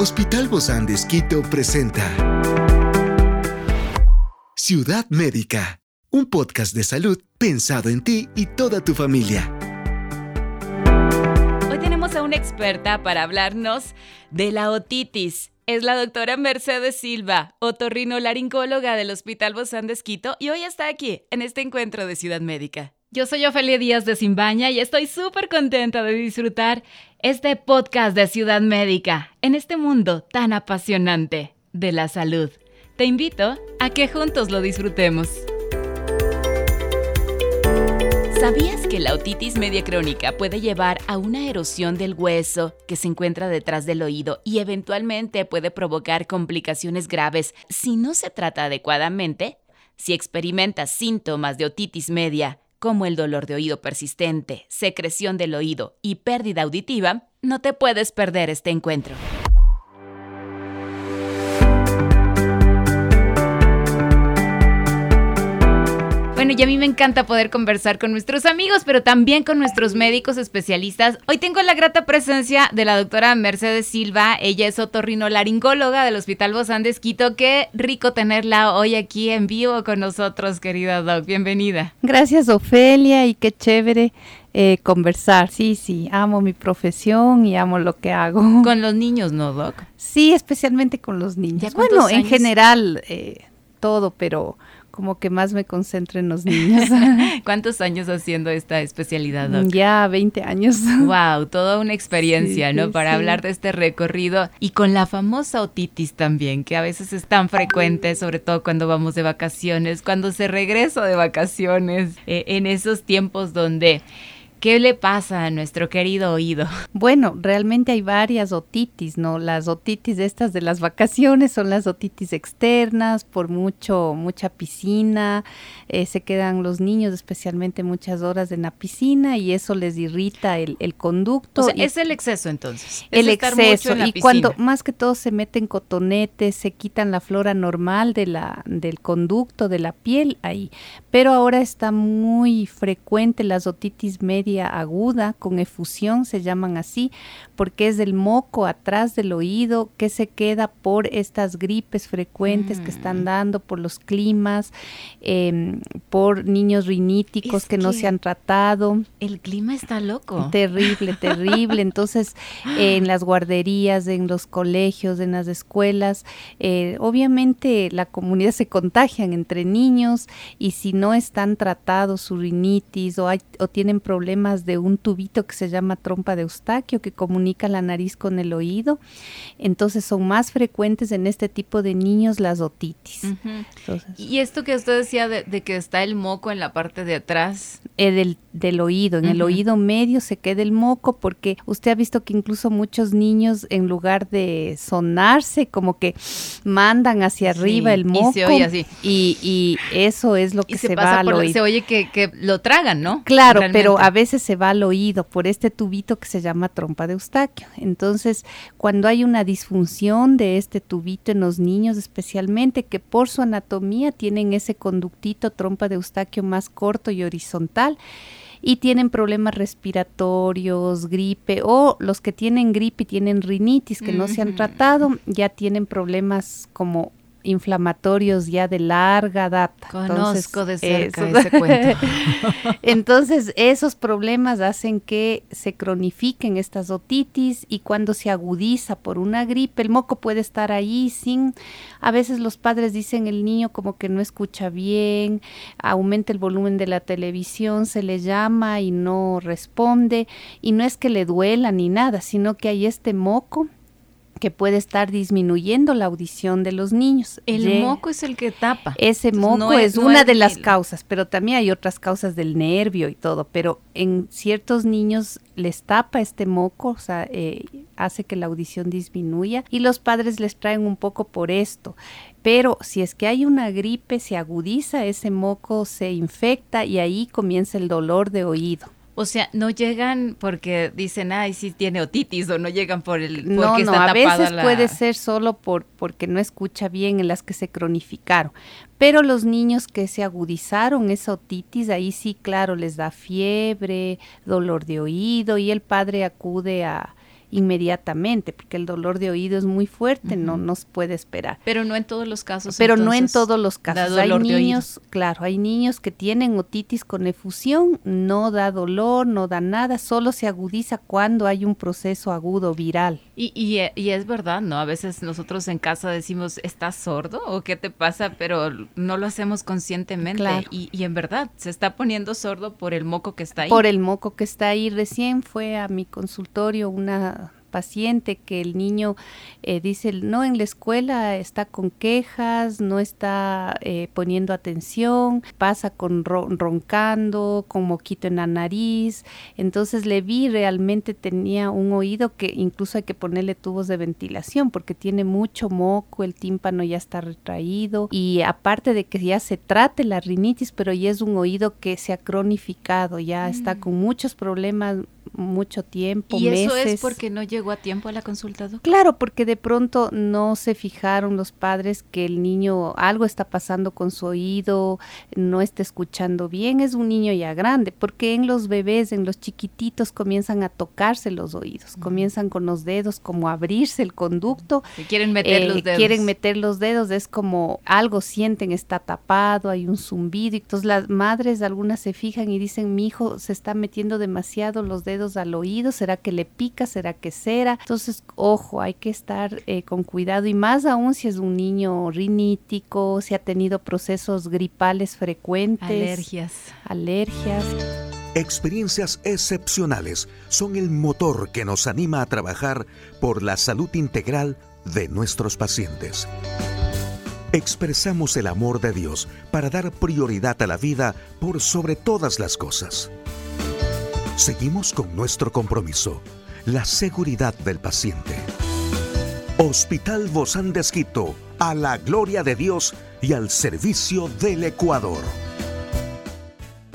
Hospital Bozán de Esquito presenta Ciudad Médica, un podcast de salud pensado en ti y toda tu familia. Hoy tenemos a una experta para hablarnos de la otitis. Es la doctora Mercedes Silva, otorrinolaringóloga del Hospital Bozán de Esquito, y hoy está aquí en este encuentro de Ciudad Médica. Yo soy Ofelia Díaz de Simbaña y estoy súper contenta de disfrutar este podcast de Ciudad Médica en este mundo tan apasionante de la salud. Te invito a que juntos lo disfrutemos. ¿Sabías que la otitis media crónica puede llevar a una erosión del hueso que se encuentra detrás del oído y eventualmente puede provocar complicaciones graves si no se trata adecuadamente? Si experimentas síntomas de otitis media, como el dolor de oído persistente, secreción del oído y pérdida auditiva, no te puedes perder este encuentro. Bueno, y a mí me encanta poder conversar con nuestros amigos, pero también con nuestros médicos especialistas. Hoy tengo la grata presencia de la doctora Mercedes Silva. Ella es otorrinolaringóloga del Hospital Bozán de Esquito. Qué rico tenerla hoy aquí en vivo con nosotros, querida doc. Bienvenida. Gracias, Ofelia, y qué chévere eh, conversar. Sí, sí, amo mi profesión y amo lo que hago. Con los niños, ¿no, Doc? Sí, especialmente con los niños. Bueno, en general eh, todo, pero como que más me concentro en los niños. ¿Cuántos años haciendo esta especialidad? Doc? Ya 20 años. Wow, toda una experiencia, ¿no? Para hablar de este recorrido y con la famosa otitis también, que a veces es tan frecuente, sobre todo cuando vamos de vacaciones, cuando se regresa de vacaciones, eh, en esos tiempos donde ¿Qué le pasa a nuestro querido oído? Bueno, realmente hay varias otitis, ¿no? Las otitis de estas de las vacaciones son las otitis externas, por mucho, mucha piscina, eh, se quedan los niños especialmente muchas horas en la piscina y eso les irrita el, conducto. O sea, es el exceso entonces. el exceso. y cuando más que todo se meten cotonetes, se quitan la flora normal de la, del conducto, de la piel ahí. Pero ahora está muy frecuente las otitis medias aguda con efusión, se llaman así, porque es del moco atrás del oído que se queda por estas gripes frecuentes que están mm. dando, por los climas, em, por niños riníticos que, no se han tratado. El clima está loco. Terrible, terrible. Entonces, en las guarderías, en los colegios, en las escuelas, eh, obviamente la comunidad se contagian entre niños y si no están tratados su rinitis o, hay, o tienen problemas de un tubito que se llama trompa de eustaquio que comunica la nariz con el oído. Entonces son más frecuentes en este tipo de niños las otitis. y esto que usted decía de, que está el moco en la parte de atrás. Eh, del, del, oído, en el oído medio se queda el moco porque usted ha visto que incluso muchos niños en lugar de sonarse como que mandan hacia arriba el moco. Y, oye así. y, eso es lo que se, va al oído. Se oye que, que, lo tragan, ¿no? Claro, pero a veces se va al oído por este tubito que se llama trompa de eustaquio. Entonces, cuando hay una disfunción de este tubito en los niños especialmente, que por su anatomía tienen ese conductito trompa de eustaquio más corto y horizontal, y tienen problemas respiratorios, gripe, o los que tienen gripe y tienen rinitis que no se han tratado, ya tienen problemas como inflamatorios ya de larga data. Conozco de cerca ese cuento. Entonces, esos problemas hacen que se cronifiquen estas otitis y cuando se agudiza por una gripe, el moco puede estar ahí sin, a veces los padres dicen el niño como que no escucha bien, aumenta el volumen de la televisión, se le llama y no responde y no es que le duela ni nada, sino que hay este moco que puede estar disminuyendo la audición de los niños. El moco es el que tapa. Ese moco es, una de las causas, pero también hay otras causas del nervio y todo, pero en ciertos niños les tapa este moco, o sea, eh, hace que la audición disminuya y los padres les traen un poco por esto. Pero si es que hay una gripe, se agudiza ese moco, se infecta y ahí comienza el dolor de oído. O sea, no llegan porque dicen, ay, sí tiene otitis, o no llegan por el porque no, no, a veces puede ser solo por porque no escucha bien en las que se cronificaron. Pero los niños que se agudizaron esa otitis, ahí sí, claro, les da fiebre, dolor de oído y el padre acude a inmediatamente, porque el dolor de oído es muy fuerte, no nos puede esperar. Pero no en todos los casos. Pero no en todos los casos. Hay niños, claro, hay niños que tienen otitis con efusión, no da dolor, no da nada, solo se agudiza cuando hay un proceso agudo viral. Y, y, y es verdad, ¿no? A veces nosotros en casa decimos, ¿estás sordo o qué te pasa? Pero no lo hacemos conscientemente. Y, y en verdad, se está poniendo sordo por el moco que está ahí. Por el moco que está ahí. Recién fue a mi consultorio una paciente que el niño eh, dice, no, en la escuela está con quejas, no está eh, poniendo atención, pasa con roncando, con moquito en la nariz. Entonces le vi, realmente tenía un oído que incluso hay que ponerle tubos de ventilación porque tiene mucho moco, el tímpano ya está retraído y aparte de que ya se trate la rinitis, pero ya es un oído que se ha cronificado, ya está mm. con muchos problemas mucho tiempo, ¿Y eso es porque no llegó a tiempo a la consulta, Claro, porque de pronto no se fijaron los padres que el niño algo está pasando con su oído, no está escuchando bien, es un niño ya grande, porque en los bebés, en los chiquititos comienzan a tocarse los oídos, comienzan con los dedos como a abrirse el conducto. quieren meter los eh, dedos. Quieren meter los dedos, es como algo sienten, está tapado, hay un zumbido, y entonces las madres algunas se fijan y dicen, mi hijo se está metiendo demasiado los dedos al oído, será que le pica, será que cera. Entonces, ojo, hay que estar eh, con cuidado y más aún si es un niño rinítico, si ha tenido procesos gripales frecuentes. Alergias. Alergias. Experiencias excepcionales son el motor que nos anima a trabajar por la salud integral de nuestros pacientes. Expresamos el amor de Dios para dar prioridad a la vida por sobre todas las cosas. Seguimos con nuestro compromiso, la seguridad del paciente. Hospital Bozán de Esquito, a la gloria de Dios y al servicio del Ecuador.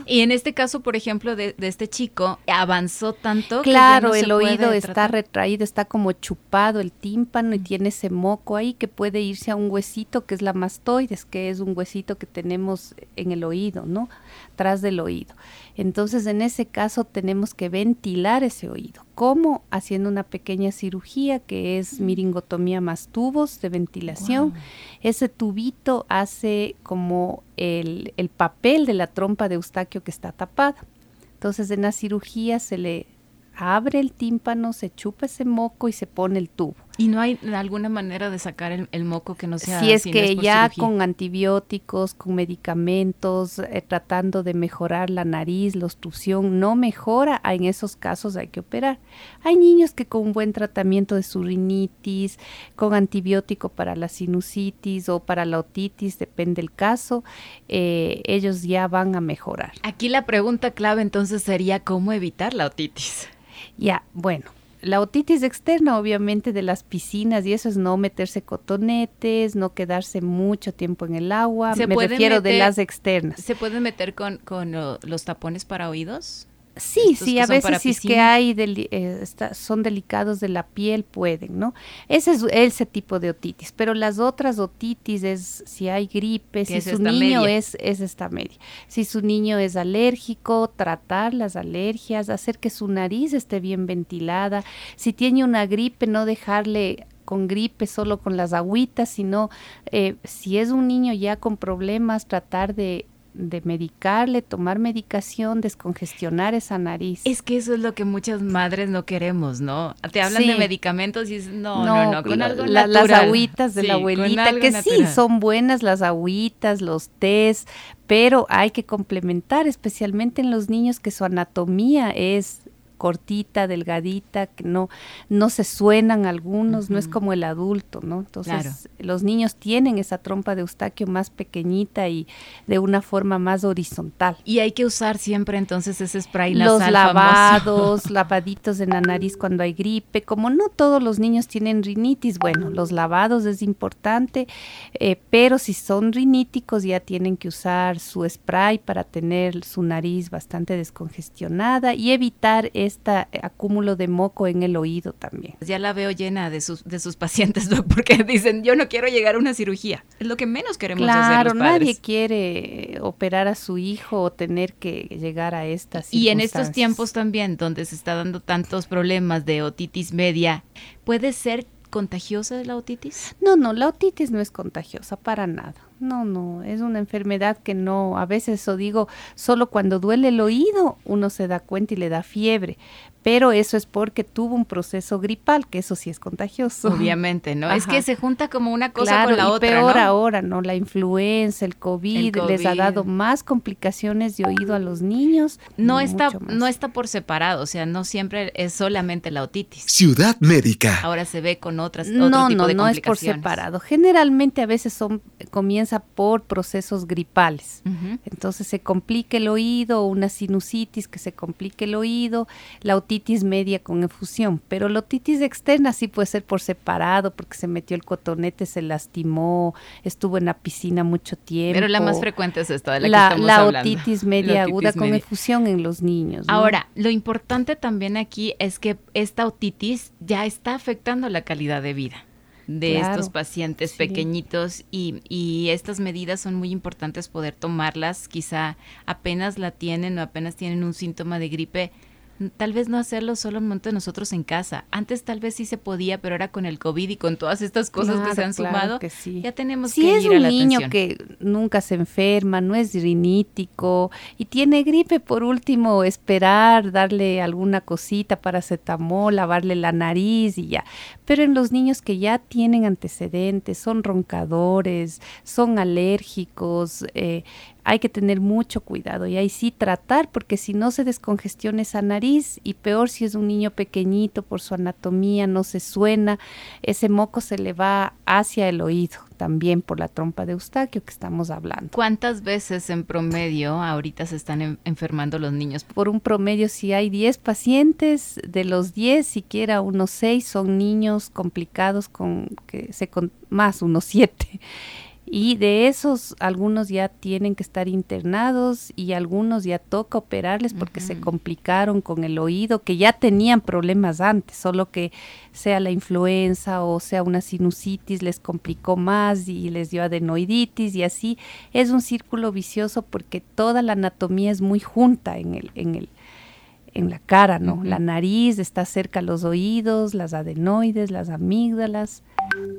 Y en este caso, por ejemplo, de, este chico, avanzó tanto. Claro, que el oído está retraído, está como chupado el tímpano y tiene ese moco ahí que puede irse a un huesito que es la mastoides, que es un huesito que tenemos en el oído, ¿no? Tras del oído. Entonces, en ese caso tenemos que ventilar ese oído. ¿Cómo? Haciendo una pequeña cirugía que es miringotomía más tubos de ventilación. Ese tubito hace como el, el papel de la trompa de Eustaquio que está tapada. Entonces, en la cirugía se le abre el tímpano, se chupa ese moco y se pone el tubo. ¿Y no hay alguna manera de sacar el, moco que no sea Si es que ya con antibióticos, con medicamentos, eh, tratando de mejorar la nariz, la obstrucción, no mejora, en esos casos hay que operar. Hay niños que con un buen tratamiento de su rinitis, con antibiótico para la sinusitis o para la otitis, depende del caso, eh, ellos ya van a mejorar. Aquí la pregunta clave entonces sería cómo evitar la otitis. Ya, bueno, la otitis externa, obviamente, de las piscinas y eso es no meterse cotonetes, no quedarse mucho tiempo en el agua. Me refiero de las externas. ¿Se pueden meter con, con los tapones para oídos? Sí, sí, a veces si es que hay eh, son delicados de la piel pueden, ¿no? Ese es ese tipo de otitis, pero las otras otitis es si hay gripe, si su niño es es esta media. Si su niño es alérgico, tratar las alergias, hacer que su nariz esté bien ventilada. Si tiene una gripe, no dejarle con gripe solo con las agüitas, sino eh, si es un niño ya con problemas, tratar de de medicarle, tomar medicación, descongestionar esa nariz. Es que eso es lo que muchas madres no queremos, ¿no? Te hablan de medicamentos y dices, no, no, no, con algo Las agüitas de la abuelita, que sí, son buenas las agüitas, los tés, pero hay que complementar, especialmente en los niños que su anatomía es cortita, delgadita, que no, no se suenan algunos, no es como el adulto, ¿no? Entonces, los niños tienen esa trompa de Eustaquio más pequeñita y de una forma más horizontal. Y hay que usar siempre entonces ese spray nasal Los lavados, lavaditos en la nariz cuando hay gripe, como no todos los niños tienen rinitis, bueno, los lavados es importante, eh, pero si son riníticos ya tienen que usar su spray para tener su nariz bastante descongestionada y evitar ese este acúmulo de moco en el oído también. Ya la veo llena de sus, de sus pacientes, porque dicen, yo no quiero llegar a una cirugía. Es lo que menos queremos hacer los Claro, nadie quiere operar a su hijo o tener que llegar a esta Y en estos tiempos también, donde se está dando tantos problemas de otitis media, ¿puede ser contagiosa la otitis? No, no, la otitis no es contagiosa para nada. No, no, es una enfermedad que no, a veces eso digo, solo cuando duele el oído uno se da cuenta y le da fiebre, pero eso es porque tuvo un proceso gripal, que eso sí es contagioso. Obviamente, ¿no? Es que se junta como una cosa con la y otra. Peor ahora, ¿no? La influenza, el COVID, les ha dado más complicaciones de oído a los niños. No está, no está por separado, o sea, no siempre es solamente la otitis. Ciudad médica. Ahora se ve con otras otro no, tipo no, de no es por separado. Generalmente a veces son comienza por procesos gripales. Entonces se complica el oído, una sinusitis que se complique el oído, la otitis otitis media con efusión, pero la otitis externa sí puede ser por separado, porque se metió el cotonete, se lastimó, estuvo en la piscina mucho tiempo. Pero la más frecuente es esta de la, que estamos la Otitis media aguda con efusión en los niños. Ahora, lo importante también aquí es que esta otitis ya está afectando la calidad de vida de estos pacientes pequeñitos y, y, estas medidas son muy importantes poder tomarlas, quizá apenas la tienen o apenas tienen un síntoma de gripe, tal vez no hacerlo solo un momento de nosotros en casa. Antes tal vez sí se podía, pero ahora con el COVID y con todas estas cosas que se han sumado, ya tenemos que ir a la es un niño que nunca se enferma, no es rinítico y tiene gripe, por último, esperar, darle alguna cosita para cetamol, lavarle la nariz y ya. Pero en los niños que ya tienen antecedentes, son roncadores, son alérgicos, eh, hay que tener mucho cuidado y ahí sí tratar porque si no se descongestiona esa nariz y peor si es un niño pequeñito por su anatomía no se suena, ese moco se le va hacia el oído también por la trompa de Eustaquio que estamos hablando. ¿Cuántas veces en promedio ahorita se están enfermando los niños? Por un promedio si hay 10 pacientes, de los 10 siquiera unos 6 son niños complicados con que se con, más unos 7 y de esos algunos ya tienen que estar internados y algunos ya toca operarles porque se complicaron con el oído, que ya tenían problemas antes, solo que sea la influenza o sea una sinusitis les complicó más y les dio adenoiditis y así. Es un círculo vicioso porque toda la anatomía es muy junta en el en el en la cara, ¿no? La nariz está cerca a los oídos, las adenoides, las amígdalas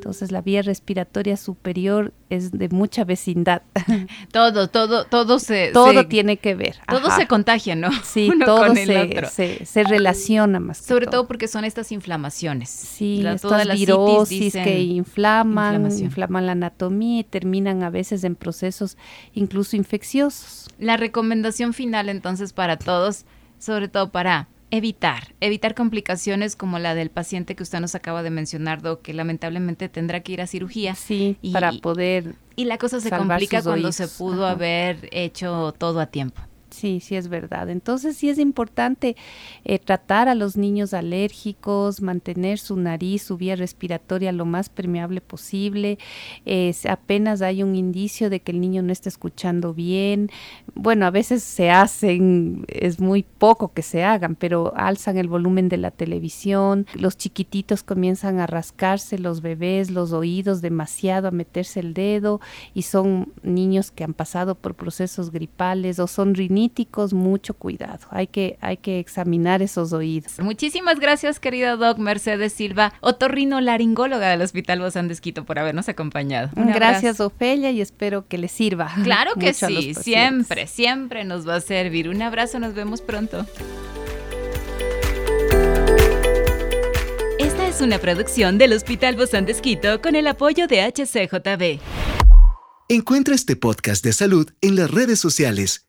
entonces la vía respiratoria superior es de mucha vecindad. Todo, todo, todo se... Todo tiene que ver. Todo se contagia, ¿no? Sí, todo se, se, relaciona más. Sobre todo. porque son estas inflamaciones. Sí, la, estas virosis que inflaman, inflaman la anatomía y terminan a veces en procesos incluso infecciosos. La recomendación final entonces para todos, sobre todo para evitar, evitar complicaciones como la del paciente que usted nos acaba de mencionar, Doc, que lamentablemente tendrá que ir a cirugía. Sí, para poder. Y la cosa se complica cuando se pudo haber hecho todo a tiempo. Sí, sí es verdad. Entonces sí es importante eh, tratar a los niños alérgicos, mantener su nariz, su vía respiratoria lo más permeable posible. apenas hay un indicio de que el niño no está escuchando bien. Bueno, a veces se hacen, es muy poco que se hagan, pero alzan el volumen de la televisión. Los chiquititos comienzan a rascarse, los bebés, los oídos demasiado, a meterse el dedo y son niños que han pasado por procesos gripales o son rinitis mucho cuidado. Hay que, hay que examinar esos oídos. Muchísimas gracias, querida Doc Mercedes Silva, otorrino laringóloga del Hospital Bozán de Esquito, por habernos acompañado. gracias, Ofelia, y espero que le sirva. Claro que sí, siempre, siempre nos va a servir. Un abrazo, nos vemos pronto. Esta es una producción del Hospital Bozán de Esquito con el apoyo de HCJB. Encuentra este podcast de salud en las redes sociales